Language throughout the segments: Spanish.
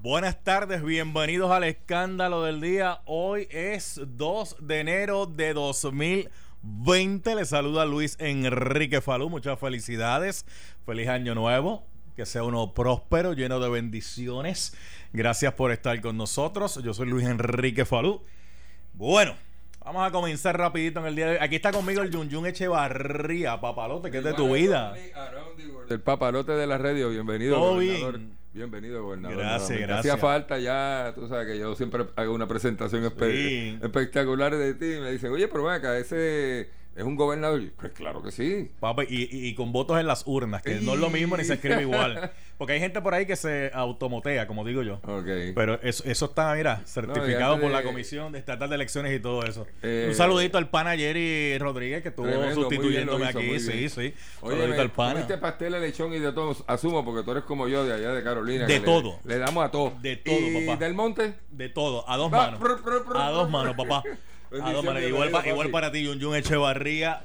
Buenas tardes, bienvenidos al escándalo del día. Hoy es 2 de enero de 2020. Les saluda Luis Enrique Falú. Muchas felicidades. Feliz año nuevo. Que sea uno próspero, lleno de bendiciones. Gracias por estar con nosotros. Yo soy Luis Enrique Falú. Bueno, vamos a comenzar rapidito en el día de hoy. Aquí está conmigo el Yun Yun Echevarría, papalote, que es de tu vida. El papalote de la radio, bienvenido. Todo bien. Bienvenido, gobernador. Gracias, nuevamente. gracias. Hacía falta ya, tú sabes que yo siempre hago una presentación Sí. espectacular de ti. y Me dicen, oye, pero ven acá, ese es un gobernador. Pues claro que sí. Papá, y, y- con votos en las urnas, que no es lo mismo ni se escribe igual. Porque hay gente por ahí que se automotea, como digo yo. Ok. Pero eso, eso está, mira, certificado por la Comisión de Estatal de Elecciones y todo eso. Eh, Un saludito al pana Jerry Rodríguez que estuvo Tremendo, sustituyéndome hizo, aquí. Sí, sí. Oye, saludito me- al pana. comiste pastel de lechón y de todo, asumo, porque tú eres como yo de allá de Carolina. De que le- todo. Le, damos a todo. De todo, ¿Y papá. del monte? De todo, a dos Va, manos. A dos manos, papá. Igual, pa- igual para ti, Yun Yun Echevarría.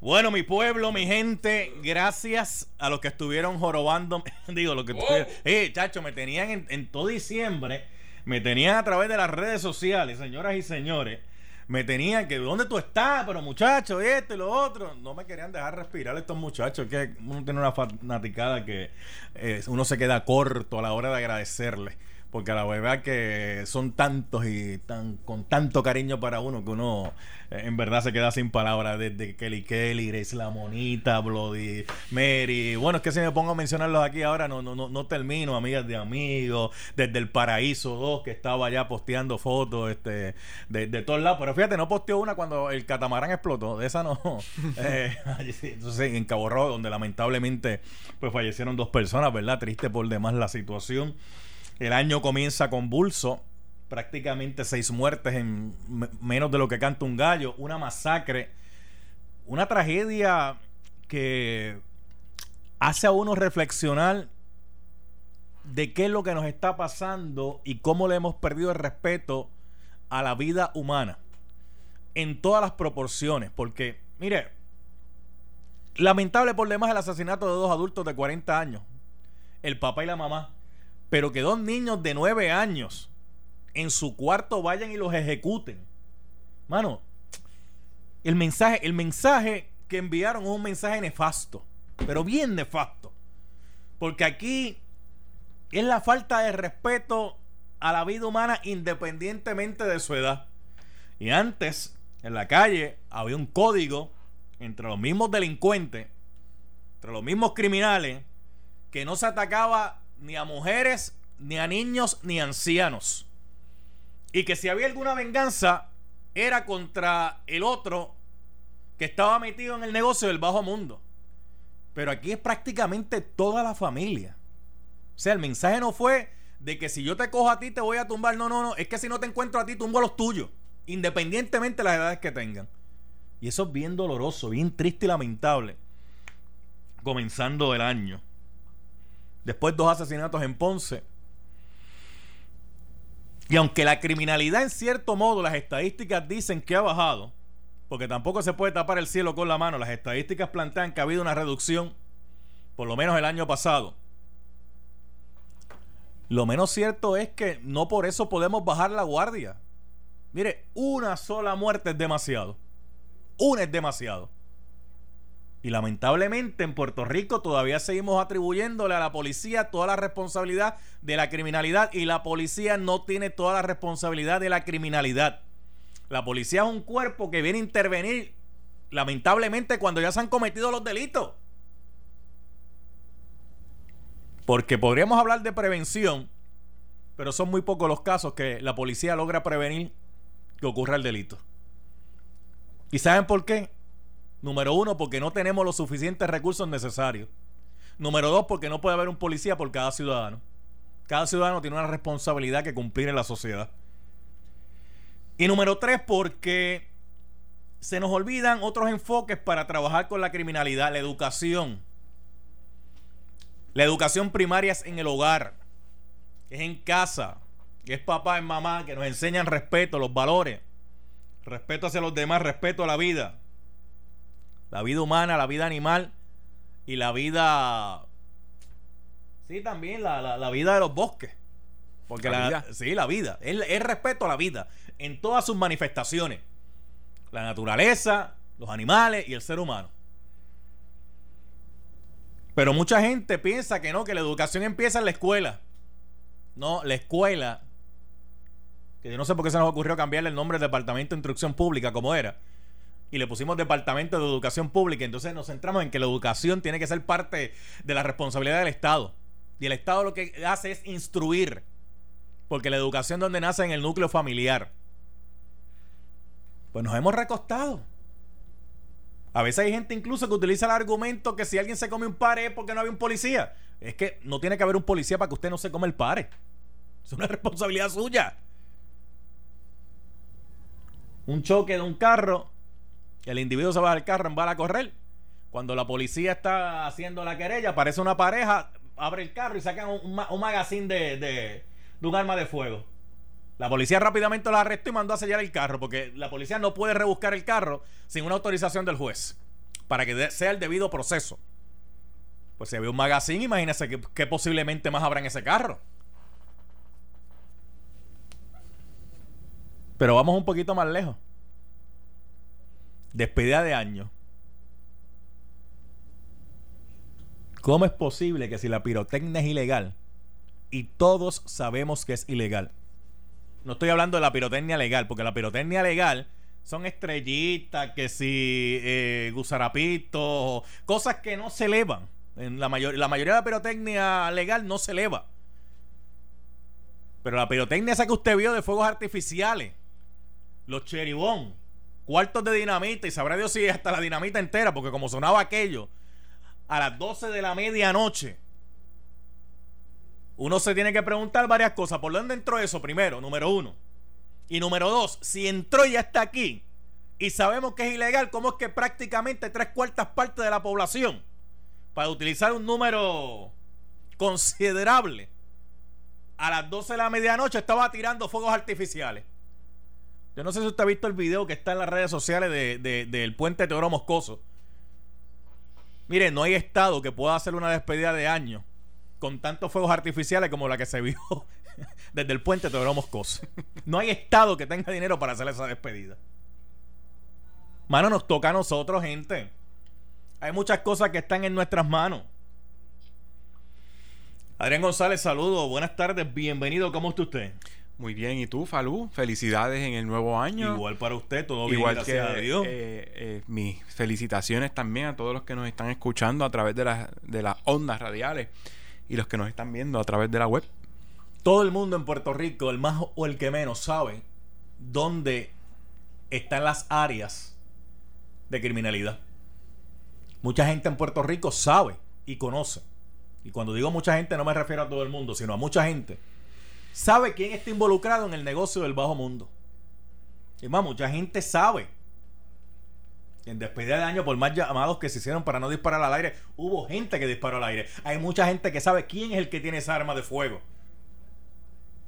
Bueno, mi pueblo, mi gente, gracias a los que estuvieron jorobando. Digo, los que estuvieron. Eh, chacho, me tenían en, en todo diciembre, me tenían a través de las redes sociales, señoras y señores. Me tenían que, ¿dónde tú estás? Pero muchachos, esto y lo otro. No me querían dejar respirar estos muchachos. Que uno tiene una fanaticada que eh, uno se queda corto a la hora de agradecerles. Porque la verdad que son tantos y tan con tanto cariño para uno que uno eh, en verdad se queda sin palabras. Desde Kelly Kelly, Grace La Monita, Bloody Mary. Bueno, es que si me pongo a mencionarlos aquí ahora no, no, no, no termino. Amigas de amigos, desde el Paraíso 2 que estaba ya posteando fotos este, de, de todos lados. Pero fíjate, no posteó una cuando el catamarán explotó. De esa no. Eh, entonces en Cabo Rojo, donde lamentablemente pues fallecieron dos personas, ¿verdad? Triste por demás la situación. El año comienza convulso, prácticamente seis muertes en me- menos de lo que canta un gallo, una masacre, una tragedia que hace a uno reflexionar de qué es lo que nos está pasando y cómo le hemos perdido el respeto a la vida humana en todas las proporciones, porque mire, lamentable por demás el asesinato de dos adultos de 40 años, el papá y la mamá, pero que dos niños de 9 años en su cuarto vayan y los ejecuten. Mano, el mensaje, el mensaje que enviaron es un mensaje nefasto, pero bien nefasto. Porque aquí es la falta de respeto a la vida humana independientemente de su edad. Y antes, en la calle, había un código entre los mismos delincuentes, entre los mismos criminales, que no se atacaba ni a mujeres, ni a niños, ni a ancianos. Y que si había alguna venganza, era contra el otro que estaba metido en el negocio del bajo mundo. Pero aquí es prácticamente toda la familia. O sea, el mensaje no fue de que si yo te cojo a ti te voy a tumbar. No, no, no. Es que si no te encuentro a ti, tumbo a los tuyos. Independientemente de las edades que tengan. Y eso es bien doloroso, bien triste y lamentable. Comenzando el año. Después dos asesinatos en Ponce. Y aunque la criminalidad en cierto modo, las estadísticas dicen que ha bajado, porque tampoco se puede tapar el cielo con la mano, las estadísticas plantean que ha habido una reducción, por lo menos el año pasado. Lo menos cierto es que no por eso podemos bajar la guardia. Mire, una sola muerte es demasiado. Una es demasiado. Y lamentablemente en Puerto Rico todavía seguimos atribuyéndole a la policía toda la responsabilidad de la criminalidad y la policía no tiene toda la responsabilidad de la criminalidad. La policía es un cuerpo que viene a intervenir lamentablemente cuando ya se han cometido los delitos. Porque podríamos hablar de prevención, pero son muy pocos los casos que la policía logra prevenir que ocurra el delito. ¿Y saben por qué? Número uno, porque no tenemos los suficientes recursos necesarios. Número dos, porque no puede haber un policía por cada ciudadano. Cada ciudadano tiene una responsabilidad que cumplir en la sociedad. Y número tres, porque se nos olvidan otros enfoques para trabajar con la criminalidad, la educación. La educación primaria es en el hogar, es en casa, es papá, es mamá, que nos enseñan respeto, los valores, respeto hacia los demás, respeto a la vida, la vida humana, la vida animal y la vida, sí, también la, la, la vida de los bosques. Porque La vida. sí, la vida. Es, es respeto a la vida en todas sus manifestaciones. La naturaleza, los animales y el ser humano. Pero mucha gente piensa que no, que la educación empieza en la escuela. No, la escuela, que yo no sé por qué se nos ocurrió cambiarle el nombre del Departamento de Instrucción Pública como era. Y le pusimos Departamento de Educación Pública. Entonces nos centramos en que la educación tiene que ser parte de la responsabilidad del Estado. Y el Estado lo que hace es instruir. Porque la educación donde nace en el núcleo familiar. Pues nos hemos recostado. A veces hay gente incluso que utiliza el argumento que si alguien se come un pare es porque no había un policía. Es que no tiene que haber un policía para que usted no se come el pare. Es una responsabilidad suya. Un choque de un carro, el individuo se va del carro en a correr. Cuando la policía está haciendo la querella, aparece una pareja, abre el carro y sacan un, un ma- un magazine de, un arma de fuego. La policía rápidamente lo arrestó y mandó a sellar el carro, porque la policía no puede rebuscar el carro sin una autorización del juez, para que sea el debido proceso. Pues si había un magazine, imagínese que, que posiblemente más habrá en ese carro. Pero vamos un poquito más lejos. Despedida de año. ¿Cómo es posible que si la pirotecnia es ilegal y todos sabemos que es ilegal? No estoy hablando de la pirotecnia legal, porque la pirotecnia legal son estrellitas, que si eh, gusarapitos, cosas que no se elevan. En la, mayor, la mayoría de la pirotecnia legal no se eleva. Pero la pirotecnia esa que usted vio de fuegos artificiales, los cheribón, cuartos de dinamita, y sabrá Dios si hasta la dinamita entera, porque como sonaba aquello, a las 12 de la medianoche, uno se tiene que preguntar varias cosas. ¿Por dónde entró eso? Primero, número uno. Y número dos, si entró y ya está aquí y sabemos que es ilegal, ¿cómo es que prácticamente tres cuartas partes de la población, para utilizar un número considerable, a las 12 de la medianoche estaba tirando fuegos artificiales? Yo no sé si usted ha visto el video que está en las redes sociales de- de- del puente Teodoro Moscoso. Mire, no hay estado que pueda hacer una despedida de año con tantos fuegos artificiales como la que se vio desde el puente Teodoro Moscoso. No hay estado que tenga dinero para hacer esa despedida. Mano, nos toca a nosotros, gente. Hay muchas cosas que están en nuestras manos. Adrián González, saludos. Buenas tardes, bienvenido. ¿Cómo está usted? Muy bien, ¿y tú, Falú? Felicidades en el nuevo año. Igual para usted, todo bien, Igual gracias que a Dios. eh, eh, mis felicitaciones también a todos los que nos están escuchando a través de las, de las ondas radiales y los que nos están viendo a través de la web. Todo el mundo en Puerto Rico, el más o el que menos, sabe dónde están las áreas de criminalidad. Mucha gente en Puerto Rico sabe y conoce. Y cuando digo mucha gente no me refiero a todo el mundo, sino a mucha gente. Sabe quién está involucrado en el negocio del bajo mundo. Y más, mucha gente sabe. En despedida de año, por más llamados que se hicieron para no disparar al aire, hubo gente que disparó al aire. Hay mucha gente que sabe quién es el que tiene esa arma de fuego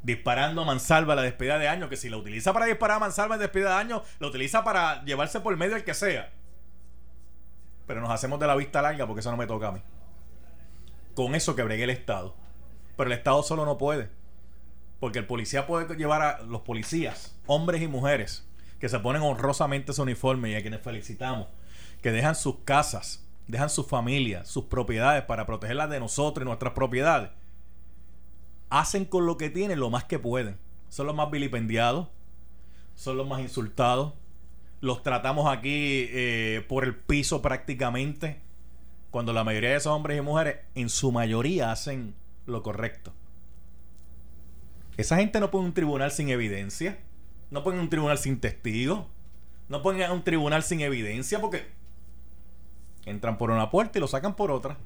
disparando a mansalva a la despedida de año, que si la utiliza para disparar a mansalva en despedida de año, la utiliza para llevarse por medio el que sea. Pero nos hacemos de la vista larga porque eso no me toca a mí. Con eso que bregué el Estado. Pero el Estado solo no puede. Porque el policía puede llevar a los policías, hombres y mujeres, que se ponen honrosamente su uniforme y a quienes felicitamos, que dejan sus casas, dejan sus familias, sus propiedades para protegerlas de nosotros y nuestras propiedades hacen con lo que tienen lo más que pueden. Son los más vilipendiados, son los más insultados. Los tratamos aquí eh, por el piso prácticamente. Cuando la mayoría de esos hombres y mujeres, en su mayoría, hacen lo correcto. Esa gente no pone un tribunal sin evidencia. No ponen un tribunal sin testigos. No ponen un tribunal sin evidencia porque entran por una puerta y lo sacan por otra.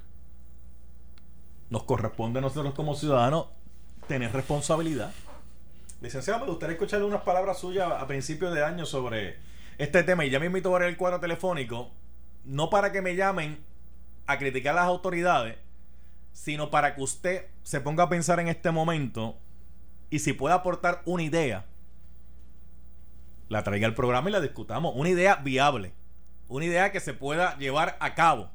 Nos corresponde a nosotros como ciudadanos tener responsabilidad. Licenciado, me gustaría escucharle unas palabras suyas a principios de año sobre este tema. Y ya me invito a ver el cuadro telefónico, no para que me llamen a criticar a las autoridades, sino para que usted se ponga a pensar en este momento y si puede aportar una idea, la traiga al programa y la discutamos. Una idea viable, una idea que se pueda llevar a cabo.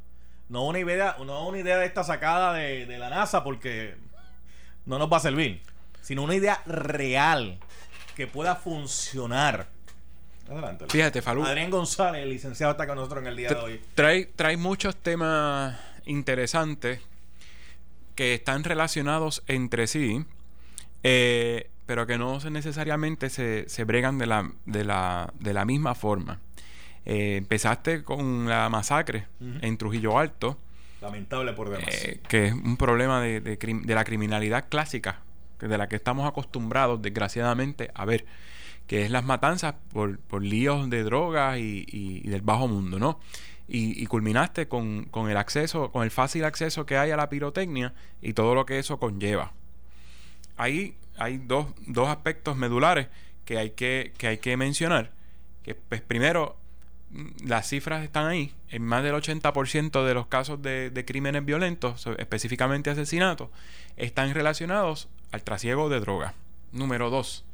No una idea, no una idea de esta sacada de, de la NASA porque no nos va a servir. sino una idea real que pueda funcionar. Adelante. Fíjate, Falú. Adrián González, el licenciado, está con nosotros en el día de hoy. Trae, trae muchos temas interesantes que están relacionados entre sí, eh, pero que no necesariamente se, se bregan de la, de, la, de la misma forma. Eh, empezaste con la masacre en Trujillo Alto, Lamentable por demás. eh, que es un problema de, de de la criminalidad clásica, de la que estamos acostumbrados, desgraciadamente, a ver, que es las matanzas por, por líos de drogas y, y- y del bajo mundo, ¿no? Y, y culminaste con, con el acceso, con el fácil acceso que hay a la pirotecnia y todo lo que eso conlleva. Ahí hay dos, dos aspectos medulares que hay que, que hay que mencionar. Que pues primero, mm, las cifras están ahí. En más del 80% de los casos de, de crímenes violentos, específicamente asesinatos, están relacionados al trasiego de drogas. Número dos,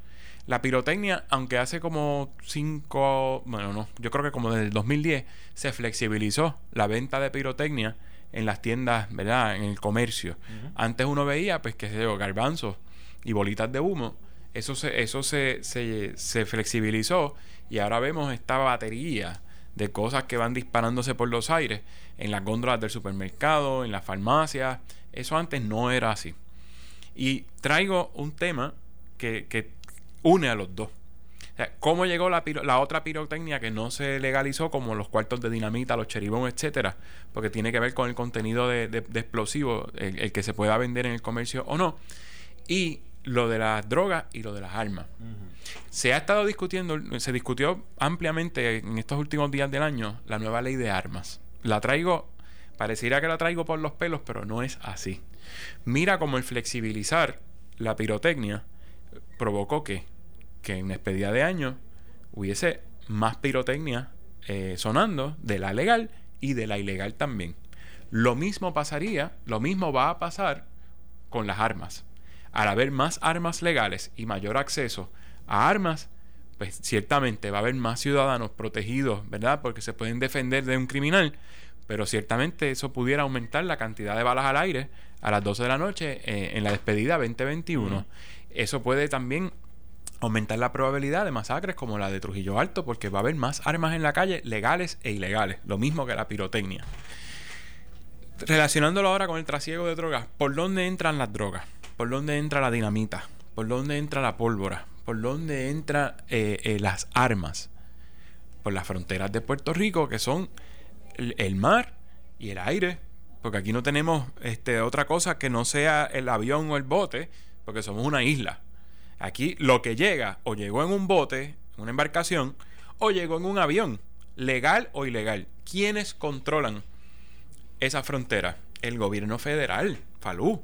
la pirotecnia, aunque hace como cinco, bueno, no, yo creo que como desde el 2010 se flexibilizó la venta de pirotecnia en las tiendas, ¿verdad? En el comercio. Antes uno veía, pues, qué sé yo, garbanzos y bolitas de humo. Eso se, eso se, se, se flexibilizó y ahora vemos esta batería de cosas que van disparándose por los aires en las góndolas del supermercado, en las farmacias. Eso antes no era así. Y traigo un tema que, que une a los dos. ¿Cómo llegó la, la otra pirotecnia que no se legalizó, como los cuartos de dinamita, los cheribón, etcétera? Porque tiene que ver con el contenido de, de- de explosivo, el, el que se pueda vender en el comercio o no. Y lo de las drogas y lo de las armas. Se ha estado discutiendo, se discutió ampliamente en estos últimos días del año la nueva ley de armas. La traigo, pareciera que la traigo por los pelos, pero no es así. Mira cómo el flexibilizar la pirotecnia provocó que, que en una expedida de año hubiese más pirotecnia eh, sonando de la legal y de la ilegal también. Lo mismo pasaría, lo mismo va a pasar con las armas. Al haber más armas legales y mayor acceso a armas, pues ciertamente va a haber más ciudadanos protegidos, ¿verdad? Porque se pueden defender de un criminal, pero ciertamente eso pudiera aumentar la cantidad de balas al aire a las 12 de la noche eh, en la despedida 2021. Eso puede también aumentar la probabilidad de masacres como la de Trujillo Alto, porque va a haber más armas en la calle, legales e ilegales, lo mismo que la pirotecnia. Relacionándolo ahora con el trasiego de drogas, ¿por dónde entran las drogas? ¿Por dónde entra la dinamita? ¿Por dónde entra la pólvora? ¿Por dónde entran las armas? Por las fronteras de Puerto Rico, que son el, el mar y el aire. Porque aquí no tenemos este, otra cosa que no sea el avión o el bote, porque somos una isla. Aquí lo que llega o llegó en un bote, en una embarcación, o llegó en un avión, legal o ilegal. ¿Quiénes controlan esa frontera? El gobierno federal, Falú.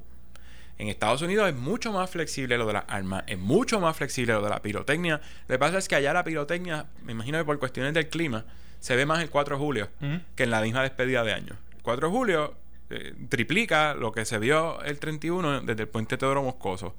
En Estados Unidos es mucho más flexible lo de las armas, es mucho más flexible lo de la pirotecnia. Lo que pasa es que allá la pirotecnia, me imagino que por cuestiones del clima, se ve más el 4 de julio que en la misma despedida de año. El 4 de julio eh, triplica lo que se vio el 31 desde el puente Teodoro Moscoso.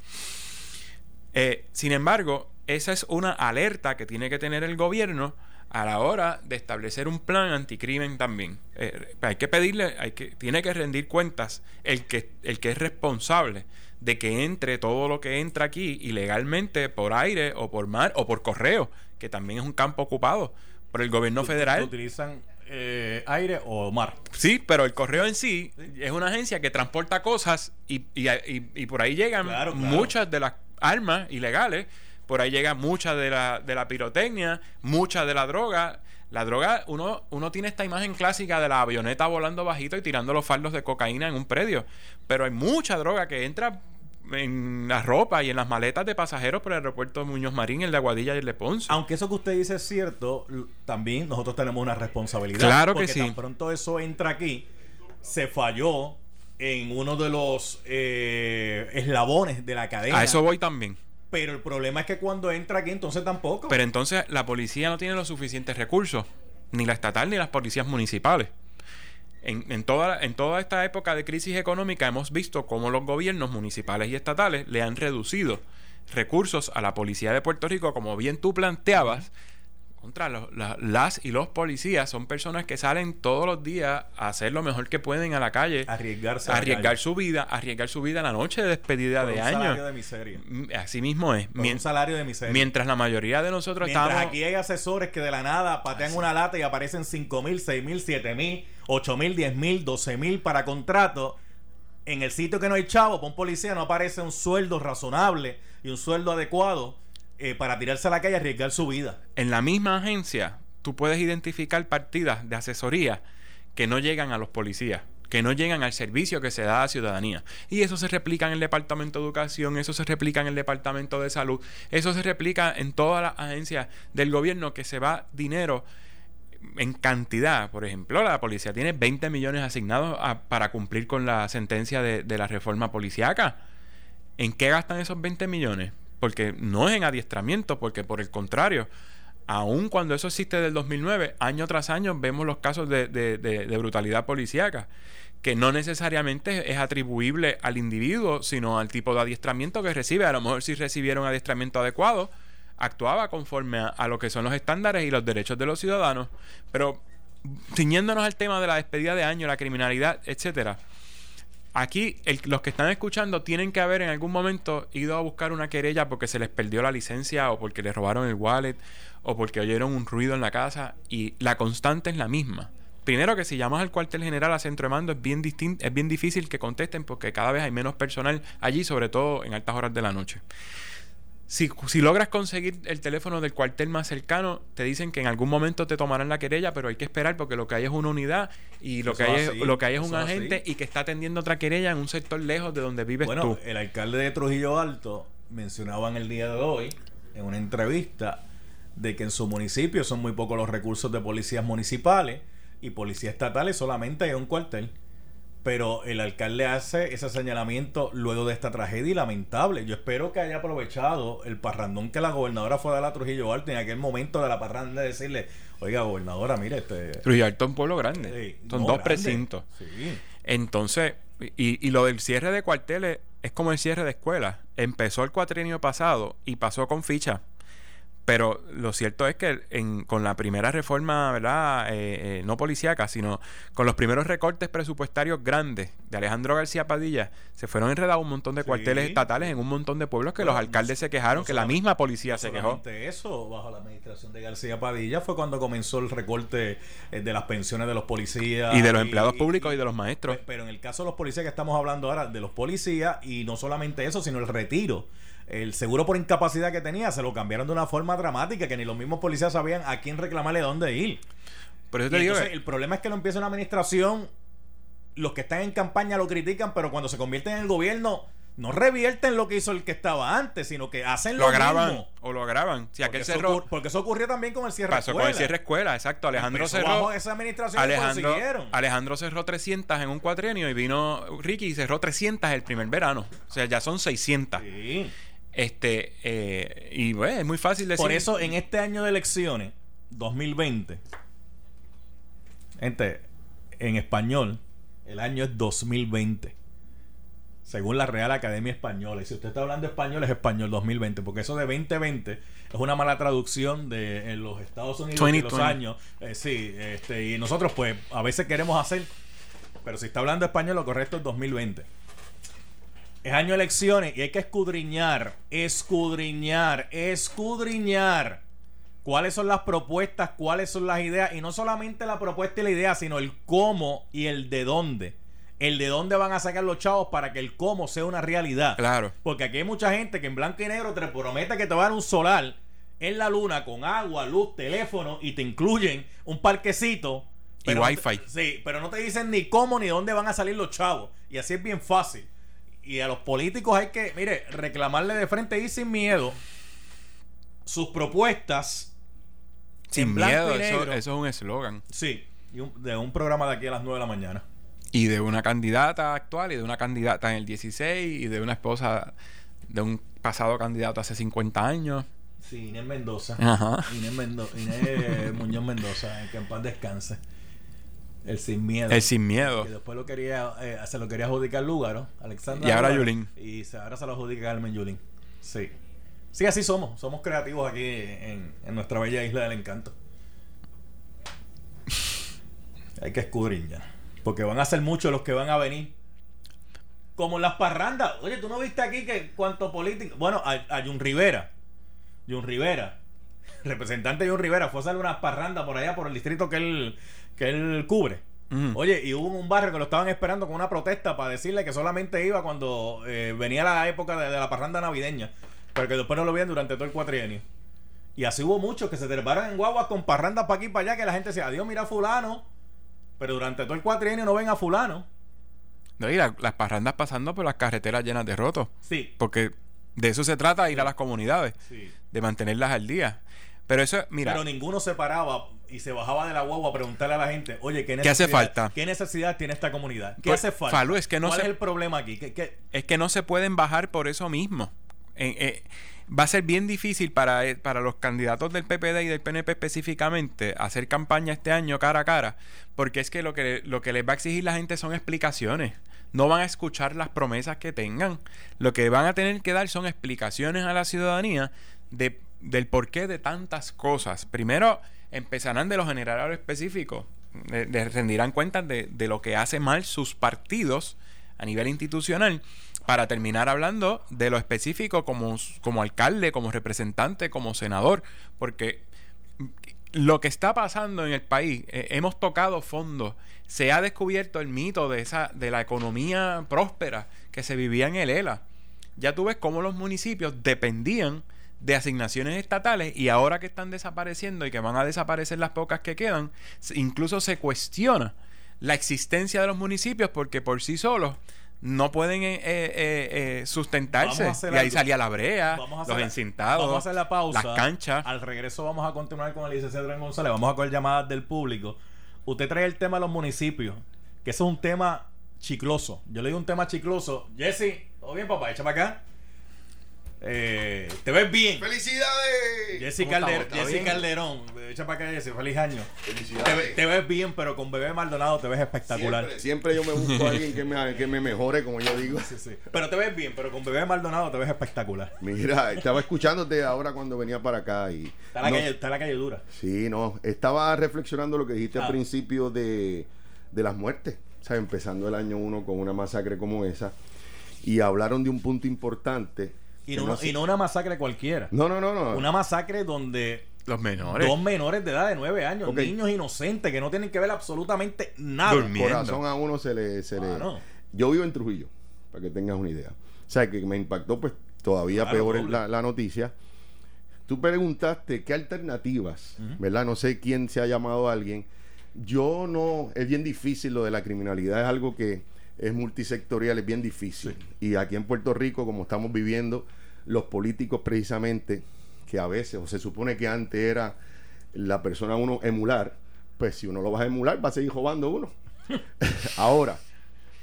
Eh, sin embargo, esa es una alerta que tiene que tener el gobierno a la hora de establecer un plan anticrimen también. Eh, hay que pedirle, hay que, tiene que rendir cuentas el que, el que es responsable de que entre todo lo que entra aquí ilegalmente por aire o por mar o por correo, que también es un campo ocupado por el gobierno federal. Utilizan eh, aire o mar. Sí, pero el correo en sí es una agencia que transporta cosas y, y- y- y por ahí llegan Claro, claro. muchas de las armas ilegales, por ahí llega mucha de la, de la pirotecnia, mucha de la droga. La droga, uno, uno tiene esta imagen clásica de la avioneta volando bajito y tirando los fardos de cocaína en un predio, pero hay mucha droga que entra en la ropa y en las maletas de pasajeros por el aeropuerto de Muñoz Marín, el de Aguadilla y el de Ponce. Aunque eso que usted dice es cierto, también nosotros tenemos una responsabilidad. Claro que porque sí. Tan pronto eso entra aquí, se falló en uno de los eh, eslabones de la cadena. A eso voy también. Pero el problema es que cuando entra aquí, entonces tampoco. Pero entonces la policía no tiene los suficientes recursos, ni la estatal ni las policías municipales. En, en toda, en toda esta época de crisis económica hemos visto cómo los gobiernos municipales y estatales le han reducido recursos a la policía de Puerto Rico, como bien tú planteabas, contra los- la- las y los policías son personas que salen todos los días a hacer lo mejor que pueden a la calle, Arriesgarse. arriesgar su vida, arriesgar su vida la noche de despedida Por de un salario año. de miseria. Mm, Así mismo es. Por Mien- un salario de miseria. mientras la mayoría de nosotros Mientras estamos aquí hay asesores que de la nada patean una lata y aparecen 5 mil, 6 mil, 7 mil, 8 mil, 10 mil, 12 mil para contrato. En el sitio que no hay chavo, para un policía no aparece un sueldo razonable y un sueldo adecuado eh, para tirarse a la calle y arriesgar su vida. en la misma agencia, tú puedes identificar partidas de asesoría que no llegan a los policías, que no llegan al servicio que se da a la ciudadanía. Y eso se replica en el Departamento de Educación, eso se replica en el Departamento de Salud, eso se replica en todas las agencias del gobierno que se va dinero en cantidad. Por ejemplo, la policía tiene 20 millones asignados para cumplir con la sentencia de, de la reforma policíaca. ¿En qué gastan esos 20 millones? Porque no es en adiestramiento, porque por el contrario, aun cuando eso existe del 2009, año tras año vemos los casos de, de- brutalidad policíaca, que no necesariamente es atribuible al individuo, sino al tipo de adiestramiento que recibe. A lo mejor si recibiera un adiestramiento adecuado, actuaba conforme a, a lo que son los estándares y los derechos de los ciudadanos. Pero ciñéndonos al tema de la despedida de año, la criminalidad, etcétera. Aquí los que están escuchando tienen que haber en algún momento ido a buscar una querella porque se les perdió la licencia o porque les robaron el wallet o porque oyeron un ruido en la casa y la constante es la misma. Primero que si llamas al cuartel general a centro de mando es bien distin- es bien difícil que contesten porque cada vez hay menos personal allí, sobre todo en altas horas de la noche. Si, si logras conseguir el teléfono del cuartel más cercano, te dicen que en algún momento te tomarán la querella, pero hay que esperar porque lo que hay es una unidad y lo, que hay, es lo que hay es un agente y que está atendiendo otra querella en un sector lejos de donde vives Bueno, tú. el alcalde de Trujillo Alto mencionaba en el día de hoy, en una entrevista, de que en su municipio son muy pocos los recursos de policías municipales y policías estatales solamente hay un cuartel. Pero el alcalde hace ese señalamiento luego de esta tragedia y lamentable. Yo espero que haya aprovechado el parrandón que la gobernadora fue a dar a Trujillo Alto en aquel momento de la parranda de decirle, oiga, gobernadora, mire, este... Trujillo Alto es un pueblo grande. sí, Son no, dos grande". precintos. Sí. Entonces, y, y lo del cierre de cuarteles es como el cierre de escuelas. Empezó el cuatrienio pasado y pasó con ficha. Pero lo cierto es que en- con la primera reforma, ¿verdad? Eh, eh, no policíaca, sino con los primeros recortes presupuestarios grandes de Alejandro García Padilla, se fueron enredados un montón de Sí. cuarteles estatales en un montón de pueblos que Bueno, los alcaldes no- se quejaron, no que la misma policía No se quejó. eso, bajo la administración de García Padilla fue cuando comenzó el recorte eh, de las pensiones de los policías. Y de los empleados públicos y de los maestros. Pe- Pero en el caso de los policías que estamos hablando ahora, de los policías, y no solamente eso, sino el retiro. El seguro por incapacidad que tenía se lo cambiaron de una forma dramática que ni los mismos policías sabían a quién reclamarle dónde ir. Te digo entonces, que- el problema es que lo empieza una administración, los que están en campaña lo critican, pero cuando se convierten en el gobierno, no revierten lo que hizo el que estaba antes, sino que hacen lo, lo agravan mismo. o lo agravan. Si Porque aquel eso, cerró, porque eso ocurrió también con el cierre pasó con el escuela. cierre escuela, exacto. Alejandro Empezó cerró. bajo esa administración Alejandro. Alejandro cerró 300 en un cuatrienio y vino Ricky y cerró 300 el primer verano. O sea, ya son 600. Sí. Este, eh, y bueno, es muy fácil decir. Por eso, en este año de elecciones, 2020, gente, en español, el año es 2020. Según la Real Academia Española. Y si usted está hablando español, es español 2020. Porque eso de 2020 es una mala traducción de en los Estados Unidos de los 2020. años. Eh, sí, este, y nosotros, pues, a veces queremos hacer. Pero si está hablando español, lo correcto es 2020. Es año de elecciones y hay que escudriñar, escudriñar, escudriñar cuáles son las propuestas, cuáles son las ideas. Y no solamente la propuesta y la idea, sino el cómo y el de dónde. El de dónde van a sacar los chavos para que el cómo sea una realidad. Claro. Porque aquí hay mucha gente que en blanco y negro te promete que te va a dar un solar en la luna con agua, luz, teléfono y te incluyen un parquecito. Y no te- wifi. sí, pero no te dicen ni cómo ni dónde van a salir los chavos. Y así es bien fácil. Y a los políticos hay que, mire, reclamarle de frente y sin miedo sus propuestas. Sin miedo, eso, eso es un eslogan. Sí, y un- de un programa de aquí a las 9 de la mañana. Y de una candidata actual y de una candidata en el 16 y de una esposa de un pasado candidato hace 50 años. Sí, Inés Mendoza. Ajá. Inés, Mendo- Inés Muñoz Mendoza, que en paz descanse. El sin miedo. El sin miedo. Que después lo quería, eh, se lo quería adjudicar Lúgaro, Alexandra. Y ahora Yulín. Y se- ahora se lo adjudica Carmen Yulín. Sí. Sí, así somos. Somos creativos aquí en, en nuestra bella isla del encanto. Hay que escudriñar. Porque van a ser muchos los que van a venir. Como las parrandas. Oye, ¿tú no viste aquí que cuánto político... Bueno, a, a Jun Rivera. Jun Rivera. Representante Jun Rivera fue a hacer unas parrandas por allá, por el distrito que él, que él cubre. Oye, y hubo un barrio que lo estaban esperando con una protesta para decirle que solamente iba cuando eh, venía la época de, de la parranda navideña, pero que después no lo veían durante todo el cuatrienio. Y así hubo muchos que se treparon en guaguas con parrandas para aquí y para allá, que la gente decía, adiós, mira a fulano, pero durante todo el cuatrienio no ven a fulano. No, y la- las parrandas pasando por las carreteras llenas de rotos. Sí. Porque de eso se trata, ir a las comunidades, sí. de mantenerlas al día. Pero eso, mira, Pero ninguno se paraba y se bajaba de la guagua a preguntarle a la gente, oye, ¿qué, ¿Qué hace necesidad- falta? ¿Qué necesidad tiene esta comunidad? ¿Qué Pues, hace falta? Falú, es que no ¿Cuál se- es el problema aquí? ¿Qué, qué- es que no se pueden bajar por eso mismo. Eh, eh, va a ser bien difícil para, eh, para los candidatos del PPD y del PNP específicamente hacer campaña este año cara a cara, porque es que lo que, lo que les va a exigir la gente son explicaciones. No van a escuchar las promesas que tengan. Lo que van a tener que dar son explicaciones a la ciudadanía de, del porqué de tantas cosas. Primero, empezarán de los generadores específicos. Le- Les rendirán cuentas de, de lo que hace mal sus partidos a nivel institucional para terminar hablando de lo específico como, como alcalde, como representante, como senador, porque lo que está pasando en el país, eh, hemos tocado fondo, se ha descubierto el mito de esa de la economía próspera que se vivía en el ELA. Ya tú ves cómo los municipios dependían de asignaciones estatales y ahora que están desapareciendo y que van a desaparecer las pocas que quedan, incluso se cuestiona la existencia de los municipios porque por sí solos no pueden eh, eh, eh, eh, sustentarse. Y ahí algo. salía la brea, los la- encintados, Vamos a hacer la pausa. las canchas. Al regreso vamos a continuar con el licenciado González. Vamos a coger llamadas del público. Usted trae el tema de los municipios, que eso es un tema chicloso. Yo le digo un tema chicloso. Jesse, ¿todo bien, papá? Echa para acá. Eh, te ves bien. ¡Felicidades! Jesse, ¿Cómo Calder- estamos? ¿Está Jesse bien? Calderón, echa para acá, Jesse. Feliz año. Te, Felicidades. ve- te ves bien, pero con bebé Maldonado te ves espectacular. Siempre, siempre yo me busco a alguien que me, que me mejore, como yo digo. Sí, sí. Pero te ves bien, pero con bebé Maldonado te ves espectacular. Mira, estaba escuchándote ahora cuando venía para acá y... Está la, no- calle, está la calle dura. Sí, no, estaba reflexionando lo que dijiste Ah. al principio de, de las muertes, o sea, empezando el año uno con una masacre como esa, y hablaron de un punto importante. Y no, se- y no una masacre cualquiera. no, no, no, no. Una masacre donde Los menores. dos menores de edad de 9 años, niños inocentes que no tienen que ver absolutamente nada. Durmiendo. corazón a uno se le... Se le-. Yo vivo en Trujillo, para que tengas una idea. O sea, que me impactó pues todavía Claro, peor la, la noticia. Tú preguntaste qué alternativas. ¿verdad? No sé quién se ha llamado a alguien. Yo no, es bien difícil lo de la criminalidad, es algo que es multisectorial, es bien difícil. Y aquí en Puerto Rico, como estamos viviendo, los políticos precisamente, que a veces, o se supone que antes era la persona uno emular, pues si uno lo va a emular, va a seguir robando uno. Ahora,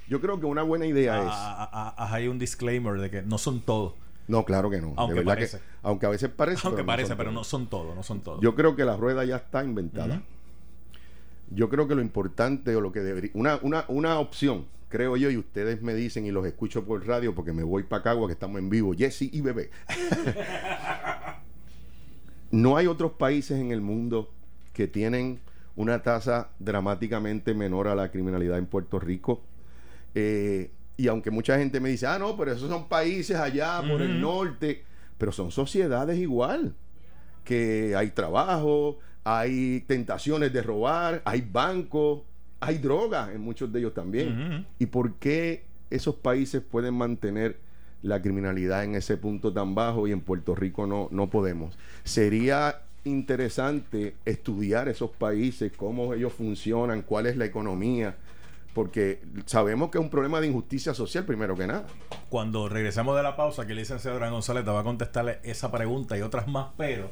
yo creo que una buena idea es... Ah, ah, ah, hay un disclaimer de que no son todos. No, claro que no. Aunque de verdad parece. que, aunque a veces parece. Aunque pero parece, pero todos. no son todos, no son todos. Yo creo que la rueda ya está inventada. Yo creo que lo importante o lo que debería. Una, una, una opción, creo yo, y ustedes me dicen y los escucho por radio porque me voy para Cagua, que estamos en vivo, Jesse y Bebé. no hay otros países en el mundo que tienen una tasa dramáticamente menor a la criminalidad en Puerto Rico. Eh, y aunque mucha gente me dice, ah, no, pero esos son países allá por el norte, pero son sociedades igual, que hay trabajo, hay tentaciones de robar, hay bancos, hay drogas en muchos de ellos también. ¿Y por qué esos países pueden mantener la criminalidad en ese punto tan bajo y en Puerto Rico no, no podemos? Sería interesante estudiar esos países, cómo ellos funcionan, cuál es la economía, porque sabemos que es un problema de injusticia social primero que nada. Cuando regresemos de la pausa, que el licenciado Adrián González te va a contestarle esa pregunta y otras más, pero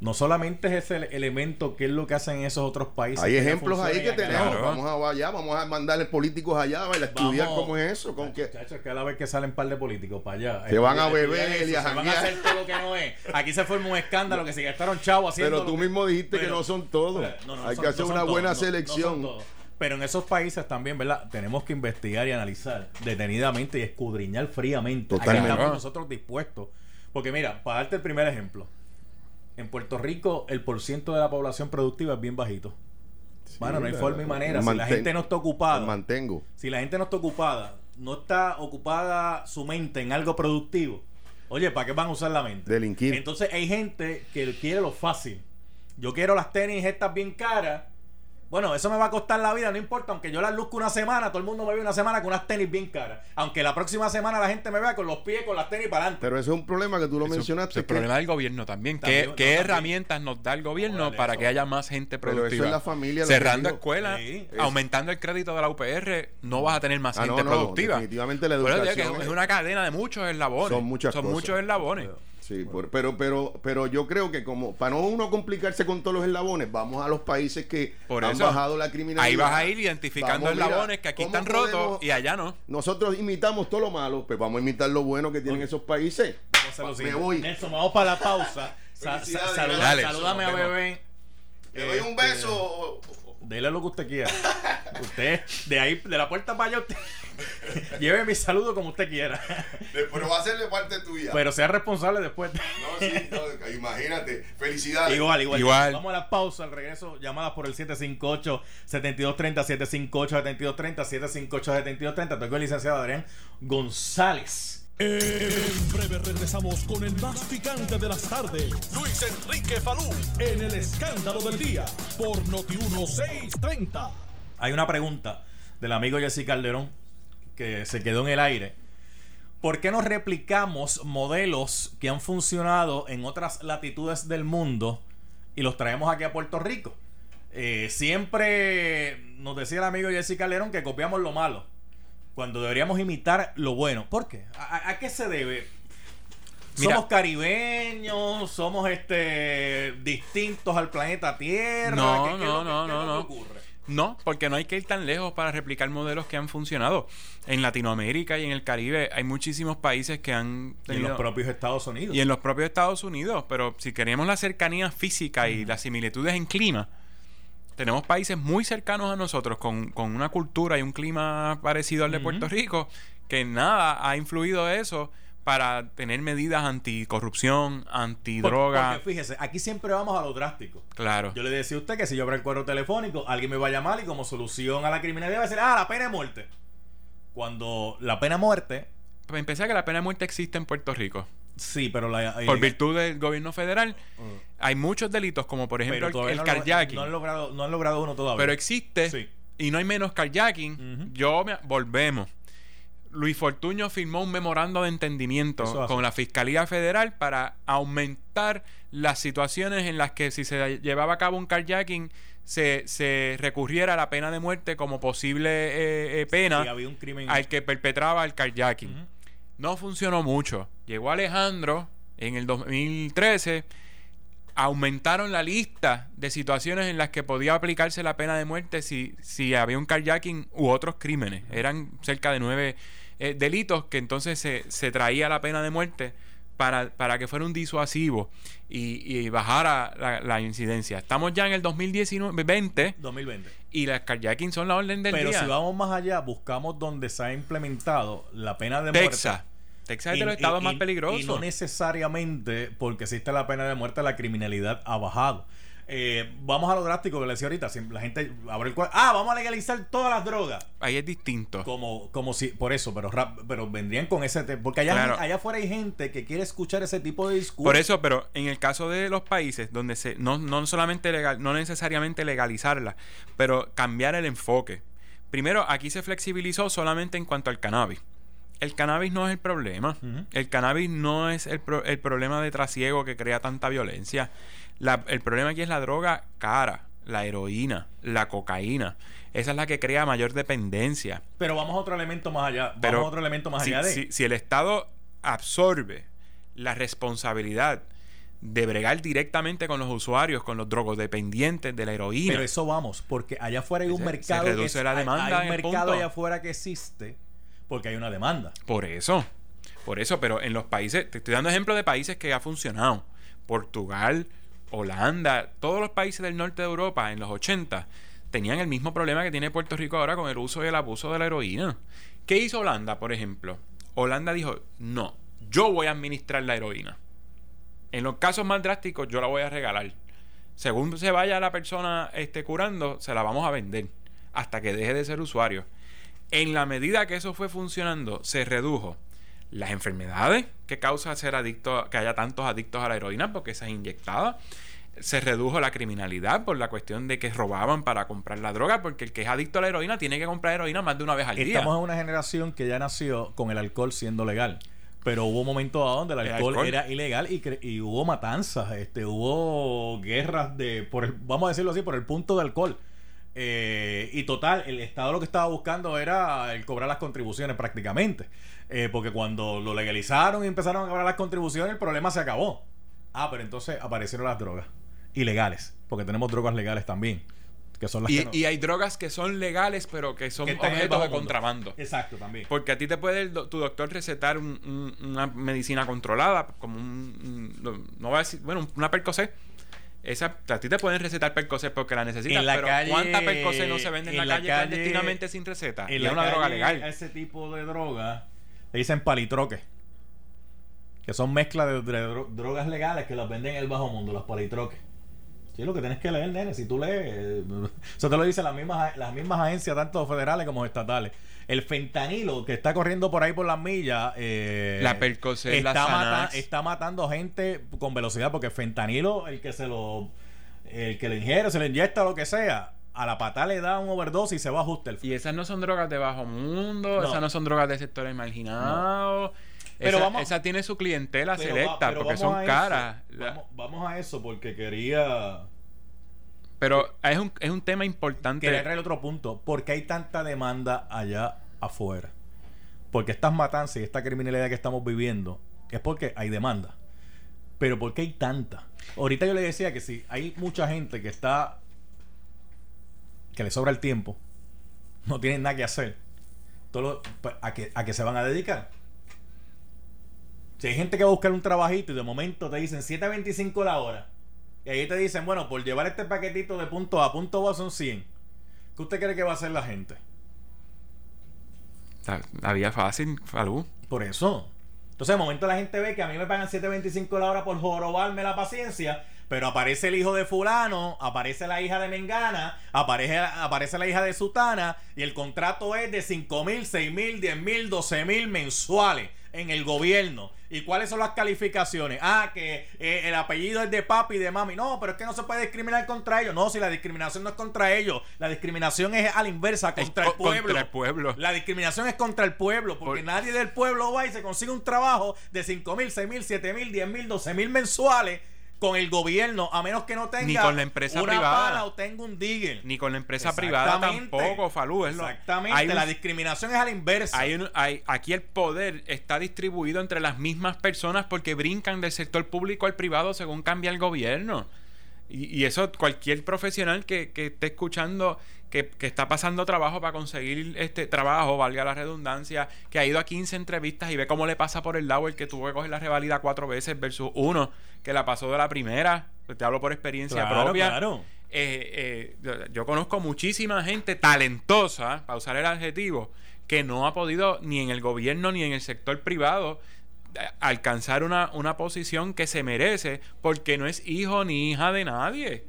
no solamente es ese el- elemento que es lo que hacen en esos otros países. Hay ejemplos ahí que tenemos. Claro. Vamos a allá, vamos a mandarle políticos allá a estudiar Vamos. cómo es eso. Con que, Chacho, es que a la vez que salen un par de políticos para allá. Se van a beber eso, y a Se van a hacer todo lo que no es. Aquí se forma un escándalo que se gastaron chavos haciendo. pero tú mismo dijiste que no son todos. No, no, Hay son- que hacer no una todos, buena no- no son selección. Pero en esos países también, ¿verdad? Tenemos que investigar y analizar detenidamente y escudriñar fríamente. Aquí Totalmente. estamos nosotros dispuestos. Porque mira, para darte el primer ejemplo, en Puerto Rico el porciento de la población productiva es bien bajito. bueno, no hay forma y manera. Si la gente no está ocupada, Mantengo. si la gente no está ocupada, no está ocupada su mente en algo productivo, oye, ¿para qué van a usar la mente? Delinquir. Entonces hay gente que quiere lo fácil. Yo quiero las tenis estas bien caras. Bueno, eso me va a costar la vida, no importa, aunque yo las luzco una semana, todo el mundo me ve una semana con unas tenis bien caras. Aunque la próxima semana la gente me vea con los pies, con las tenis para adelante. Pero eso es un problema que tú lo Eso- mencionaste. el que- problema del gobierno también. También, ¿Qué, no, qué también. herramientas nos da el gobierno Órale, para eso. que haya más gente Pero eso productiva? es la familia lo que Cerrando escuelas, Sí. aumentando el crédito de la UPR, no vas a tener más Ah, gente no, no, productiva. definitivamente la que educación es, es- una cadena de muchos eslabones. Son muchas Son cosas. muchos eslabones. Sí, por- pero, pero, pero yo creo que como para no uno complicarse con todos los eslabones, vamos a los países que Por han eso, bajado la criminalidad. Ahí vas a ir identificando Vamos, mira, eslabones que aquí ¿cómo están rotos y allá no. Nosotros imitamos todo lo malo, pues vamos a imitar lo bueno que tienen esos países. Vamos Me voy. Nelson, vamos para la pausa. Sa- sa- Felicidades, saluda- Dale. salúdame a bebé. Le doy un Este, beso. Dele lo que usted quiera. Usted, de ahí, de la puerta para allá, usted. Lleve mi saludo como usted quiera. Pero va a ser de parte tuya. Pero sea responsable después. No, sí, no, imagínate. Felicidades. Igual, igual, Igual. Vamos a la pausa, al regreso, llamadas por el 758-7230, 758-7230, 758-7230. Tengo el licenciado Adrián González. En breve regresamos con el más picante de las tardes. Luis Enrique Falú. En el escándalo del día. Por Noti 1630. Hay una pregunta del amigo Jesse Calderón que se quedó en el aire. ¿Por qué no replicamos modelos que han funcionado en otras latitudes del mundo y los traemos aquí a Puerto Rico? Eh, siempre nos decía el amigo Jesse Calderón que copiamos lo malo cuando deberíamos imitar lo bueno. ¿Por qué? ¿A, qué se debe? Mira. somos caribeños, somos este distintos al planeta Tierra. No, ¿Qué- no, no, qué no, que no. ocurre? No, porque no hay que ir tan lejos para replicar modelos que han funcionado. En Latinoamérica y en el Caribe hay muchísimos países que han Y en los propios Estados Unidos. y en los propios Estados Unidos, pero si queremos la cercanía física y las similitudes en clima, tenemos países muy cercanos a nosotros con, con una cultura y un clima parecido al de Puerto Rico, que nada ha influido eso para tener medidas anticorrupción, Por- antidroga. Porque fíjese, aquí siempre vamos a lo drástico. Claro. Yo le decía a usted que si yo abro el cuadro telefónico, alguien me va a llamar y como solución a la criminalidad va a decir, ah, la pena de muerte. Cuando la pena de muerte, Para empezar, que la pena de muerte existe en Puerto Rico. sí, pero la... Por eh, virtud del gobierno federal, Mm. Hay muchos delitos, como por ejemplo el, el no, lo- carjacking. no han logrado, no han logrado uno todavía. pero existe Sí. y no hay menos carjacking. Yo me, volvemos. Luis Fortuño firmó un memorando de entendimiento con la Fiscalía Federal para aumentar las situaciones en las que si se llevaba a cabo un carjacking se, se recurriera a la pena de muerte como posible eh, eh, pena Sí, había un crimen... al que perpetraba el carjacking. No funcionó mucho. Llegó Alejandro en el 2013. Aumentaron la lista de situaciones en las que podía aplicarse la pena de muerte si, si había un carjacking u otros crímenes. Eran cerca de nueve eh, delitos que entonces se, se traía la pena de muerte para, para que fuera un disuasivo y, y bajara la, la incidencia. Estamos ya en el 2019, 20, 2020. y las carjacking son la orden del Pero día. si vamos más allá, buscamos donde se ha implementado la pena de Texas. muerte. Texas es de los estados más peligrosos. Y no necesariamente porque existe la pena de muerte, la criminalidad ha bajado. Eh, vamos a lo drástico que le decía ahorita. la gente abre el cuadro. Ah, vamos a legalizar todas las drogas. Ahí es distinto. Como, como si, por eso, pero rap- pero vendrían con ese te- porque allá, Claro. allá afuera hay gente que quiere escuchar ese tipo de discurso. Por eso, pero en el caso de los países donde se no, no solamente legal, no necesariamente legalizarla, pero cambiar el enfoque. Primero, aquí se flexibilizó solamente en cuanto al cannabis. El cannabis no es el problema. El cannabis no es el, pro- el problema de trasiego que crea tanta violencia. La- el problema aquí es la droga cara, la heroína, la cocaína. Esa es la que crea mayor dependencia. Pero vamos a otro elemento más allá. Vamos Pero a otro elemento más si, allá de. si- si el Estado absorbe la responsabilidad de bregar directamente con los usuarios, con los drogodependientes de la heroína, Pero eso vamos, porque allá afuera hay un Se- mercado. se que reduce es- la hay- demanda Hay, en un mercado punto. allá afuera que existe porque hay una demanda. por eso, por eso, pero en los países, te estoy dando ejemplos de países que ha funcionado. Portugal, Holanda, todos los países del norte de Europa en los 80 tenían el mismo problema que tiene Puerto Rico ahora con el uso y el abuso de la heroína. ¿Qué hizo Holanda, por ejemplo? Holanda dijo, no, yo voy a administrar la heroína. En los casos más drásticos, yo la voy a regalar. Según se vaya la persona este, curando, se la vamos a vender hasta que deje de ser usuario. En la medida que eso fue funcionando, se redujo las enfermedades que causa ser adicto, que haya tantos adictos a la heroína porque esa es inyectada. Se redujo la criminalidad por la cuestión de que robaban para comprar la droga, porque el que es adicto a la heroína tiene que comprar heroína más de una vez al día. Estamos en una generación que ya nació con el alcohol siendo legal. Pero hubo momentos donde el El alcohol, alcohol. era ilegal y, cre- y hubo matanzas, este, hubo guerras de, por el, vamos a decirlo así, por el punto de alcohol. Eh, y total, el Estado lo que estaba buscando era el cobrar las contribuciones prácticamente. Eh, porque cuando lo legalizaron y empezaron a cobrar las contribuciones, el problema se acabó. Ah, pero entonces aparecieron las drogas ilegales, porque tenemos drogas legales también, que son las Y, que no- y hay drogas que son legales, pero que son que objetos de contrabando. Exacto, también. Porque a ti te puede do- tu doctor recetar un- un- una medicina controlada, como un, no voy a decir, bueno, una Percocet. Esa, a ti te pueden recetar Percocet porque la necesitas, En la pero calle- ¿cuánta Percocet no se vende en, en la, calle, calle- clandestinamente sin receta? En y la es una droga legal. Ese tipo de droga le dicen palitroques. Que son mezclas de, de dro- drogas legales que las venden en el bajo mundo, los palitroques. Sí, lo que tienes que leer, nene. Si tú lees, eh, eso te lo dicen las mismas, las mismas agencias, tanto federales como estatales. El fentanilo que está corriendo por ahí por las millas. eh, La Percocet, la está, mata- Xanax. está matando gente con velocidad porque el fentanilo, el que se lo. El que lo ingiere, se lo inyecta lo que sea, a la pata le da un overdose y se va a ajustar. Y esas no son drogas de bajo mundo, No. esas no son drogas de sectores marginados. Pero esa, vamos- esa tiene su clientela Pero selecta pero porque son caras. La- Vamos, vamos a eso porque quería, Pero es un, es un tema importante. quería traer otro punto. ¿Por qué hay tanta demanda allá afuera? Porque estas matanzas y esta criminalidad que estamos viviendo es porque hay demanda. Pero ¿por qué hay tanta? Ahorita yo le decía que si hay mucha gente que está que le sobra el tiempo, no tienen nada que hacer, todo pues, a, que, a que se van a dedicar. Si hay gente que va a buscar un trabajito y de momento te dicen 7.25 la hora, y ahí te dicen, bueno, por llevar este paquetito de punto A a punto B son 100. ¿Qué usted cree que va a hacer la gente? La, la vía fácil, Falú. Por eso. Entonces, de momento la gente ve que a mí me pagan 7.25 la hora por jorobarme la paciencia, pero aparece el hijo de fulano, aparece la hija de Mengana, aparece, aparece la hija de Sutana, y el contrato es de 5 mil, 6 mil, 10 mil, 12 mil mensuales en el gobierno. ¿Y cuáles son las calificaciones? Ah, que eh, el apellido es de papi y de mami. No, pero es que no se puede discriminar contra ellos. No, si la discriminación no es contra ellos, la discriminación es a la inversa, contra Es el pueblo. contra el pueblo. La discriminación es contra el pueblo, porque Por- nadie del pueblo va y se consigue un trabajo de 5 mil, 6 mil, 7 mil, 10 mil, 12 mil mensuales con el gobierno, a menos que no tenga Ni con la empresa una privada. pala o tenga un digger. Ni con la empresa privada tampoco, Falú. Es Exactamente, hay un- la discriminación es a la inversa. hay un- hay- aquí el poder está distribuido entre las mismas personas porque brincan del sector público al privado según cambia el gobierno. Y, y eso cualquier profesional que, que esté escuchando que, que está pasando trabajo para conseguir este trabajo, valga la redundancia, que ha ido a 15 entrevistas y ve cómo le pasa por el lado el que tuvo que coger la revalida cuatro veces versus uno que la pasó de la primera. Pues te hablo por experiencia Claro, propia. claro. Eh, eh, yo, yo conozco muchísima gente talentosa, para usar el adjetivo, que no ha podido ni en el gobierno ni en el sector privado alcanzar una, una posición que se merece porque no es hijo ni hija de nadie.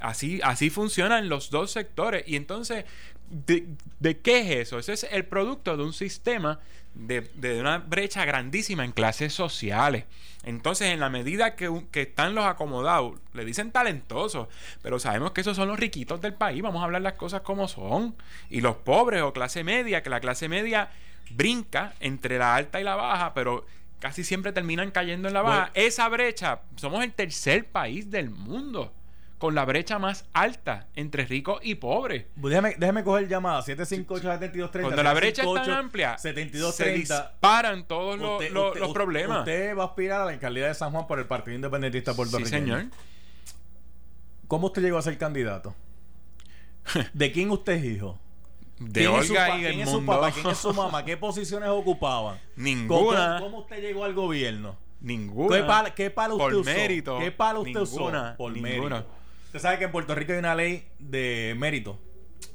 Así, así funcionan los dos sectores. Y entonces, ¿de, de qué es eso? Ese es el producto de un sistema de, de una brecha grandísima en clases sociales. Entonces, en la medida que, que están los acomodados, le dicen talentosos, pero sabemos que esos son los riquitos del país. Vamos a hablar las cosas como son. Y los pobres o clase media, que la clase media brinca entre la alta y la baja, pero casi siempre terminan cayendo en la baja. Esa brecha, somos el tercer país del mundo con la brecha más alta entre ricos y pobres. Pues Déjame, déjame coger llamada 758-7230. Cuando la brecha es tan amplia, se 7230. disparan todos los, Usted- los- usted- los usted- problemas. Usted va a aspirar a la alcaldía de San Juan por el Partido Independentista sí, puertorriqueño. señor. ¿Cómo usted llegó a ser candidato? ¿De quién usted es hijo? De ¿Quién su Olga pa- y ¿Quién el es su papá? ¿Quién es su mamá? ¿Qué posiciones ocupaban? Ninguna. ¿Cómo, cómo usted llegó al gobierno? Ninguna. ¿Qué palo, qué palo usted Por usó? mérito. ¿Qué palo usted Ninguna, usó? Por ninguna. mérito. Usted sabe que en Puerto Rico hay una ley de mérito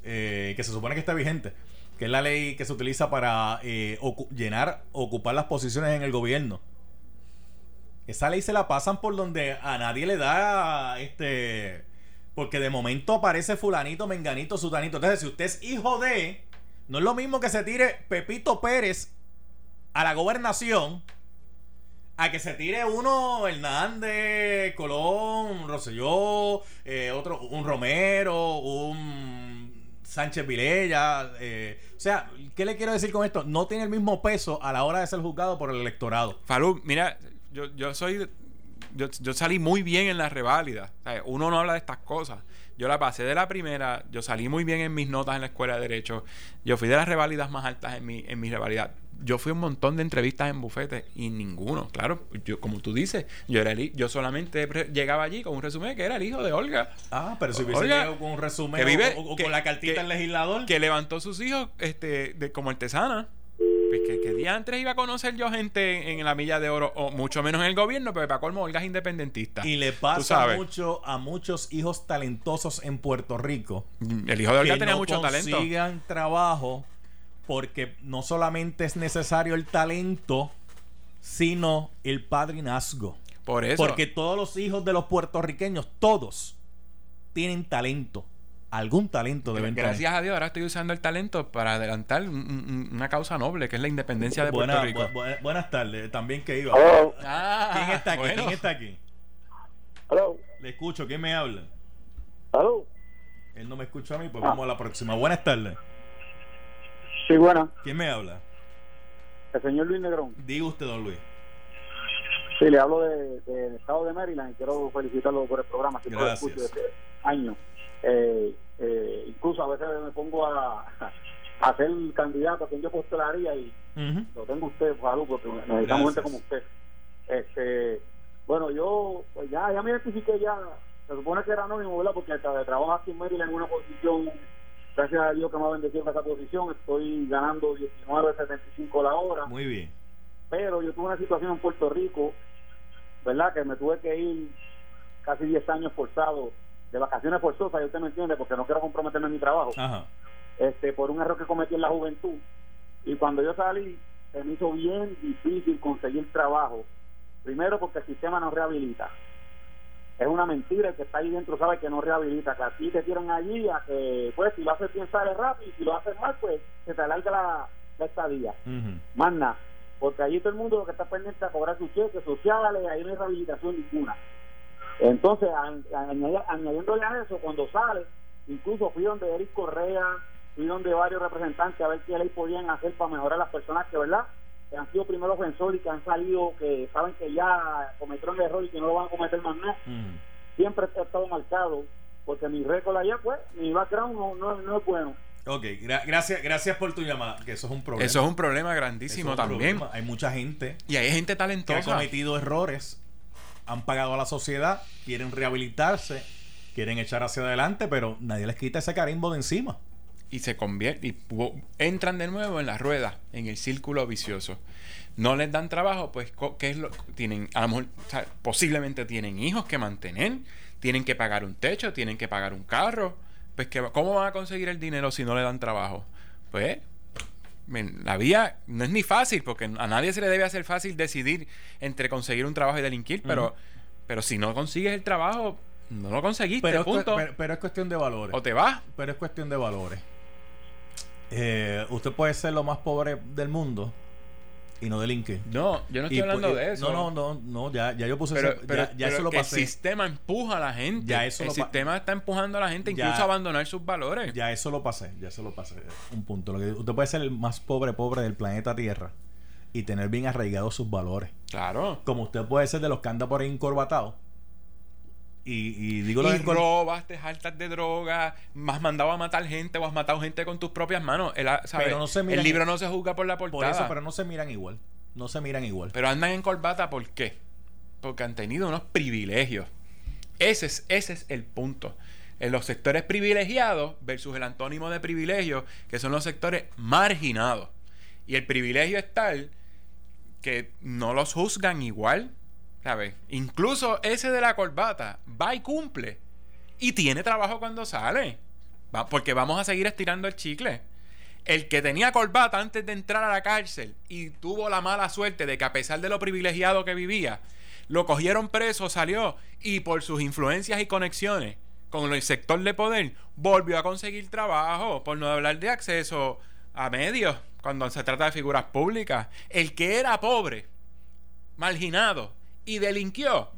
eh, que se supone que está vigente, que es la ley que se utiliza para eh, ocu- llenar, ocupar las posiciones en el gobierno. Esa ley se la pasan por donde a nadie le da este. Porque de momento aparece fulanito, menganito, sutanito. Entonces, si usted es hijo de. No es lo mismo que se tire Pepito Pérez a la gobernación. A que se tire uno Hernández, Colón, Rosselló, eh, otro, un Romero, un Sánchez Vilella. eh, o sea, ¿qué le quiero decir con esto? No tiene el mismo peso a la hora de ser juzgado por el electorado. Falú, mira, yo, yo soy. Yo, yo salí muy bien en la reválida. O sea, uno no habla de estas cosas. Yo la pasé de la primera, yo salí muy bien en mis notas en la escuela de Derecho. Yo fui de las reválidas más altas en mi, en mi revalida. Yo fui a un montón de entrevistas en bufetes y ninguno, claro, yo como tú dices, yo era el yo solamente llegaba allí con un resumen que era el hijo de Olga. Ah, pero si hubiese llegado con un resumen que vive- o, o- o que- con la cartita al legislador. que levantó sus hijos este, de, como artesana. Pues que, que día antes iba a conocer yo gente en la milla de oro, o mucho menos en el gobierno, pero para colmo, Olga es independentista. y le pasa mucho a muchos hijos talentosos en Puerto Rico El hijo de Olga que tenía no mucho talento. consigan trabajo porque no solamente es necesario el talento, sino el padrinazgo. Por eso. Porque todos los hijos de los puertorriqueños, todos, tienen talento. Algún talento deben tener. Gracias a Dios, ahora estoy usando el talento para adelantar un- un- una causa noble, que es la independencia de Buena- Puerto Rico. bu- bu- buenas tardes, también que iba. Hello. Ah, ¿Quién está aquí? bueno. ¿Quién está aquí? Hello. Le escucho, ¿quién me habla? Hello. Él no me escucha a mí, pues Ah. vamos a la próxima. Buenas tardes. Sí, bueno. ¿Quién me habla? El señor Luis Negrón. Diga usted, don Luis. Sí, le hablo de- del estado de Maryland y quiero felicitarlo por el programa. que lo Gracias. escucho desde años. Eh, eh, incluso a veces me pongo a, a ser candidato a quien yo postularía y lo tengo usted, Falú, porque necesitamos gente como usted. Este, bueno, yo pues ya, ya me identifiqué ya, se supone que era anónimo, ¿verdad? Porque trabajo aquí en Maryland en una posición, gracias a Dios que me ha bendecido esa posición, estoy ganando 19.75 la hora, Muy bien. pero yo tuve una situación en Puerto Rico, ¿verdad? Que me tuve que ir casi 10 años forzado, de vacaciones forzosas, y usted me entiende, porque no quiero comprometerme en mi trabajo. Ajá. este por un error que cometí en la juventud. Y cuando yo salí se me hizo bien difícil conseguir trabajo. Primero porque el sistema no rehabilita. Es una mentira el que está ahí dentro sabe que no rehabilita. Que a ti te tiran allí a que pues si lo haces bien sale rápido y si lo haces mal pues se te alarga la, la estadía. Más nada porque allí todo el mundo lo que está pendiente a cobrar sus cheques sociales ahí no hay rehabilitación ninguna entonces añadiéndole a eso cuando sale incluso fui donde Eric Correa fui donde varios representantes a ver qué ley podían hacer para mejorar a las personas que verdad que han sido primeros ofensores y que han salido que saben que ya cometieron el error y que no lo van a cometer más nada Ujú. siempre he estado marcado porque mi récord allá pues mi background no, no, no es bueno Ok, gra- gracias, gracias por tu llamada, que eso es un problema. Eso es un problema grandísimo es un también. problema. Hay mucha gente Y hay gente que ha talentosa. cometido errores, han pagado a la sociedad, quieren rehabilitarse, quieren echar hacia adelante, pero nadie les quita ese carimbo de encima. y se convierten y entran de nuevo en la rueda, en el círculo vicioso. No les dan trabajo, pues ¿qué es lo tienen o sea, posiblemente tienen hijos que mantener, tienen que pagar un techo, tienen que pagar un carro, pues que cómo van a conseguir el dinero si no le dan trabajo? Pues la vía no es ni fácil porque a nadie se le debe hacer fácil decidir entre conseguir un trabajo y delinquir, pero pero si no consigues el trabajo no lo conseguiste, punto. pero- pero es cuestión de valores. o te vas Pero es cuestión de valores. Eh, usted puede ser lo más pobre del mundo y no delinque. No, yo no estoy Y hablando de eso. No, no, no, no, ya, ya yo puse pero, ese- pero- ya, ya pero eso lo pasé. el sistema empuja a la gente. Ya eso el lo sistema está empujando a la gente Ya- incluso a abandonar sus valores. Ya eso lo pasé, ya eso lo pasé. Un punto. Lo que, usted puede ser el más pobre pobre del planeta Tierra y tener bien arraigados sus valores. Claro. Como usted puede ser de los que anda por ahí encorbatados. Y, y digo lo Y de encor- robas, te jaltas de droga, has mandado a matar gente o has matado gente con tus propias manos. El, ¿sabe? Pero no se miran- el libro no se juzga por la portada. por eso, pero no se miran igual. No se miran igual. Pero andan en corbata, ¿por qué? Porque han tenido unos privilegios. Ese es, ese es el punto. En los sectores privilegiados versus el antónimo de privilegio, que son los sectores marginados. Y el privilegio es tal que no los juzgan igual, Incluso ese de la corbata va y cumple. Y tiene trabajo cuando sale. Porque vamos a seguir estirando el chicle. El que tenía corbata antes de entrar a la cárcel y tuvo la mala suerte de que a pesar de lo privilegiado que vivía, Lo cogieron preso, salió y por sus influencias y conexiones con el sector de poder volvió a conseguir trabajo, por no hablar de acceso a medios cuando se trata de figuras públicas. El que era pobre, marginado y delinquió,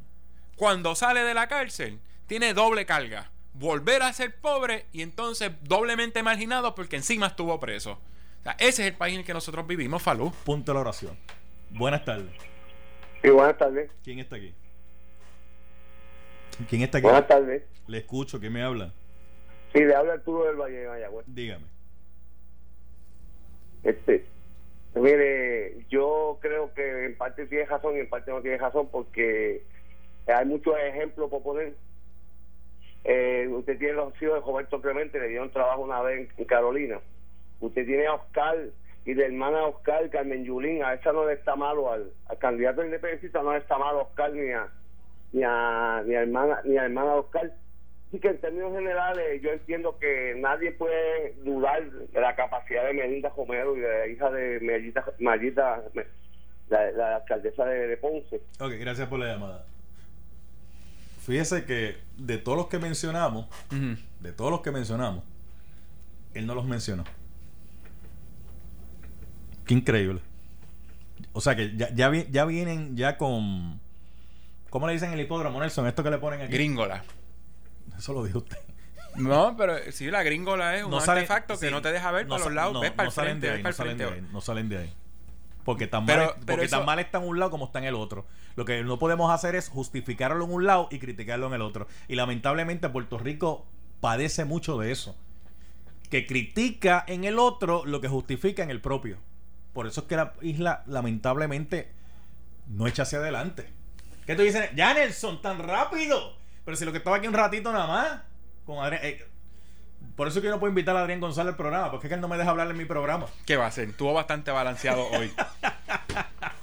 cuando sale de la cárcel, tiene doble carga. Volver a ser pobre y entonces doblemente marginado porque encima estuvo preso. O sea, ese es el país en el que nosotros vivimos, Falú. Punto de la oración. Buenas tardes. Sí, buenas tardes. ¿Quién está aquí? ¿Quién está aquí? Buenas tardes. Le escucho, ¿quién me habla? Sí, le habla Arturo del Valle de Mayagüez. Dígame. Este, mire, yo creo que en parte tiene razón y en parte no tiene razón porque hay muchos ejemplos por poner. Eh, usted tiene los hijos de Roberto Clemente, le dieron trabajo una vez en Carolina. Usted tiene a Oscar y de hermana Oscar, Carmen Yulín, a esa no le está malo, al, al candidato independentista no le está malo a Oscar ni a, ni a, ni hermana, ni a hermana Oscar. Así que en términos generales yo entiendo que nadie puede dudar de la capacidad de Melinda Romero y de la hija de Mellita, Mayita, la, la alcaldesa de, de Ponce. Ok, gracias por la llamada. Fíjese que de todos los que mencionamos, de todos los que mencionamos, él no los mencionó. Qué increíble. O sea que ya, ya, vi- ya vienen ya con... ¿Cómo le dicen en el hipódromo, Nelson? Esto que le ponen aquí. Gringola. Eso lo dijo usted. No, pero sí, la gringola es un artefacto que sí, no te deja ver no para los lados. no- ves para no el salen de ahí, salen de ahí, no salen de ahí. Porque tan Pero- mal, pero porque eso- tan mal está en un lado como está en el otro. Lo que no podemos hacer es justificarlo en un lado y criticarlo en el otro. Y lamentablemente Puerto Rico padece mucho de eso. Que critica en el otro lo que justifica en el propio. Por eso es que la isla lamentablemente no echa hacia adelante. ¿Qué tú dices? Ya Nelson, tan rápido. Pero si lo que estaba aquí un ratito nada más. Con Adrián- eh, por eso es que yo no puedo invitar a Adrián González al programa. Porque es que él no me deja hablar en mi programa. ¿Qué va a ser? Estuvo bastante balanceado hoy.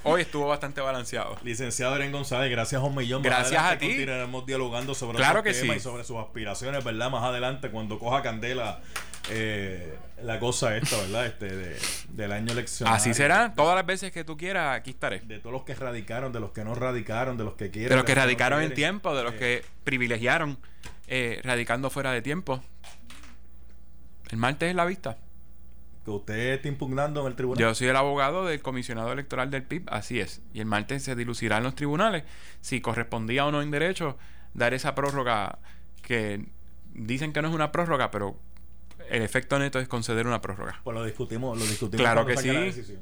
hoy estuvo bastante balanceado. Licenciado Adrián González, gracias a un millón. Gracias a ti. Continuaremos dialogando sobre Claro que temas sí. y sobre sus aspiraciones, ¿verdad? Más adelante, cuando coja candela eh, la cosa esta, ¿verdad? Este, de- del año eleccionario. Así será. Todas las veces que tú quieras, aquí estaré. De todos los que radicaron, de los que no radicaron, de los que quieren. De los que radicaron en tiempo, de los Eh, que privilegiaron eh, radicando fuera de tiempo. El martes es la vista. Que usted está impugnando en el tribunal. Yo soy el abogado del comisionado electoral del PIB, así es. Y el martes se dilucidrá en los tribunales si correspondía o no en derecho dar esa prórroga que dicen que no es una prórroga, pero el efecto neto es conceder una prórroga. Pues lo discutimos, lo discutimos Claro que sí.